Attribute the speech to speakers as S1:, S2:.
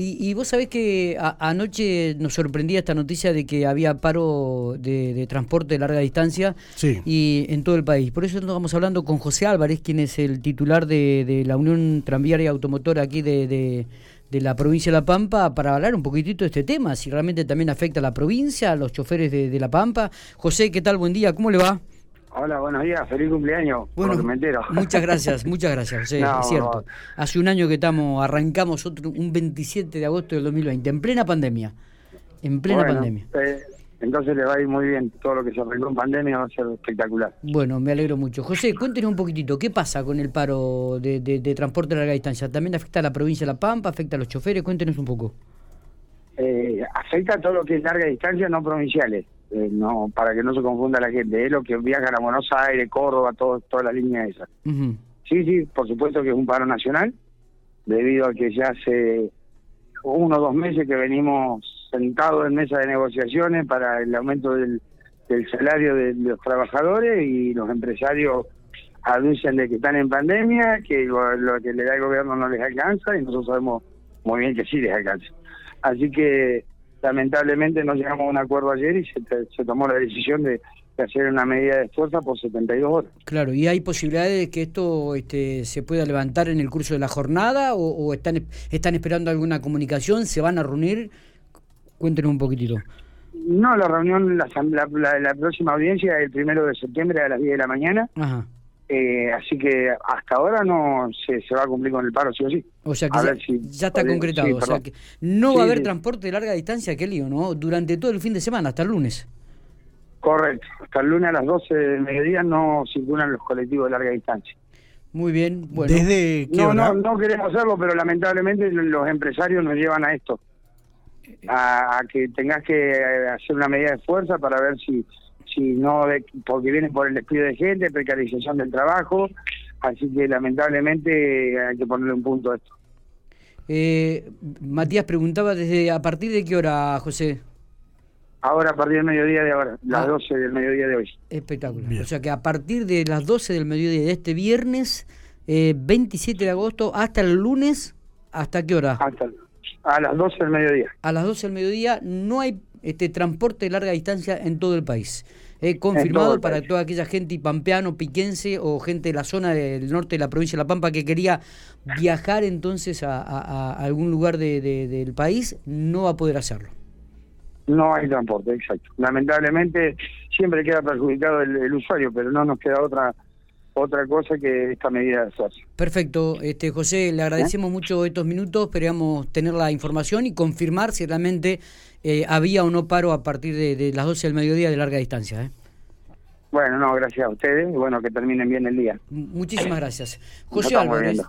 S1: Y, vos sabés que anoche nos sorprendía esta noticia de que había paro de, transporte de larga distancia y en todo el país. Por eso estamos hablando con José Álvarez, quien es el titular de, la Unión Tranviaria Automotora aquí de, la provincia de La Pampa, para hablar un poquitito de este tema, si realmente también afecta a la provincia, a los choferes de La Pampa. José, ¿qué tal? Buen día, ¿cómo le va?
S2: Hola, buenos días, feliz cumpleaños.
S1: Bueno, muchas gracias, muchas gracias, es cierto. Hace un año que estamos, arrancamos otro, un 27 de agosto del 2020, en plena pandemia. En plena pandemia.
S2: Eh, entonces le va a ir muy bien, todo lo que se arregló en pandemia va a ser espectacular.
S1: Bueno, me alegro mucho. José, cuéntenos un poquitito, ¿qué pasa con el paro de, de, transporte a larga distancia? ¿También afecta a la provincia de La Pampa, afecta a los choferes? Cuéntenos un poco.
S2: Eh, afecta a todo lo que es larga distancia, no provinciales. Eh, no para que no se confunda la gente, es lo que viajan a Buenos Aires, Córdoba, todo, toda la línea esa. Sí, sí, por supuesto que es un paro nacional, debido a que ya hace uno o dos meses que venimos sentados en mesa de negociaciones para el aumento del, salario de, los trabajadores y los empresarios anuncian de que están en pandemia, que lo, lo, que le da el gobierno no les alcanza y nosotros sabemos muy bien que sí les alcanza. Así que lamentablemente no llegamos a un acuerdo ayer y se, tomó la decisión de, hacer una medida de fuerza por 72 horas.
S1: Claro, ¿y hay posibilidades de que esto este, se pueda levantar en el curso de la jornada o, están, están esperando alguna comunicación? ¿Se van a reunir? Cuéntenos un poquitito.
S2: No, la reunión, la, la, la próxima audiencia es el primero de septiembre a las 10 de la mañana. Ajá. Eh, así que hasta ahora no se, se, va a cumplir con el paro, sí o sí.
S1: O sea que ya, está concretado. o sea que no va a haber transporte de larga distancia, qué lío, ¿no? Durante todo el fin de semana, hasta el lunes.
S2: Correcto. Hasta el lunes a las 12 del mediodía no circulan los colectivos de larga distancia.
S1: Muy bien. Bueno.
S2: ¿Desde no, no, no queremos hacerlo, pero lamentablemente los empresarios nos llevan a esto. A, a que tengas que hacer una medida de fuerza para ver si si no porque vienen por el despido de gente, precarización del trabajo, así que lamentablemente hay que ponerle un punto a esto.
S1: Eh, Matías preguntaba desde a partir de qué hora, José.
S2: Ahora a partir del mediodía de ahora, las 12 ah. del mediodía de hoy.
S1: Espectacular. O sea que a partir de las 12 del mediodía de este viernes, eh, 27 de agosto, hasta el lunes, ¿hasta qué hora?
S2: Hasta a las 12 del mediodía.
S1: A las 12 del mediodía no hay este transporte de larga distancia en todo el país. He confirmado para toda aquella gente pampeano, piquense o gente de la zona del norte de la provincia de La Pampa que quería viajar entonces a, algún lugar del país, no va a poder hacerlo.
S2: No hay transporte, exacto. Lamentablemente siempre queda perjudicado el usuario, pero no nos queda otra otra cosa que esta medida de fuerza.
S1: Perfecto, este José, le agradecemos mucho estos minutos, esperamos tener la información y confirmar si realmente eh, había o no paro a partir de, las 12 del mediodía de larga distancia. ¿eh?
S2: Bueno, no, gracias a ustedes y bueno, que terminen bien el día.
S1: Muchísimas gracias. José Álvarez.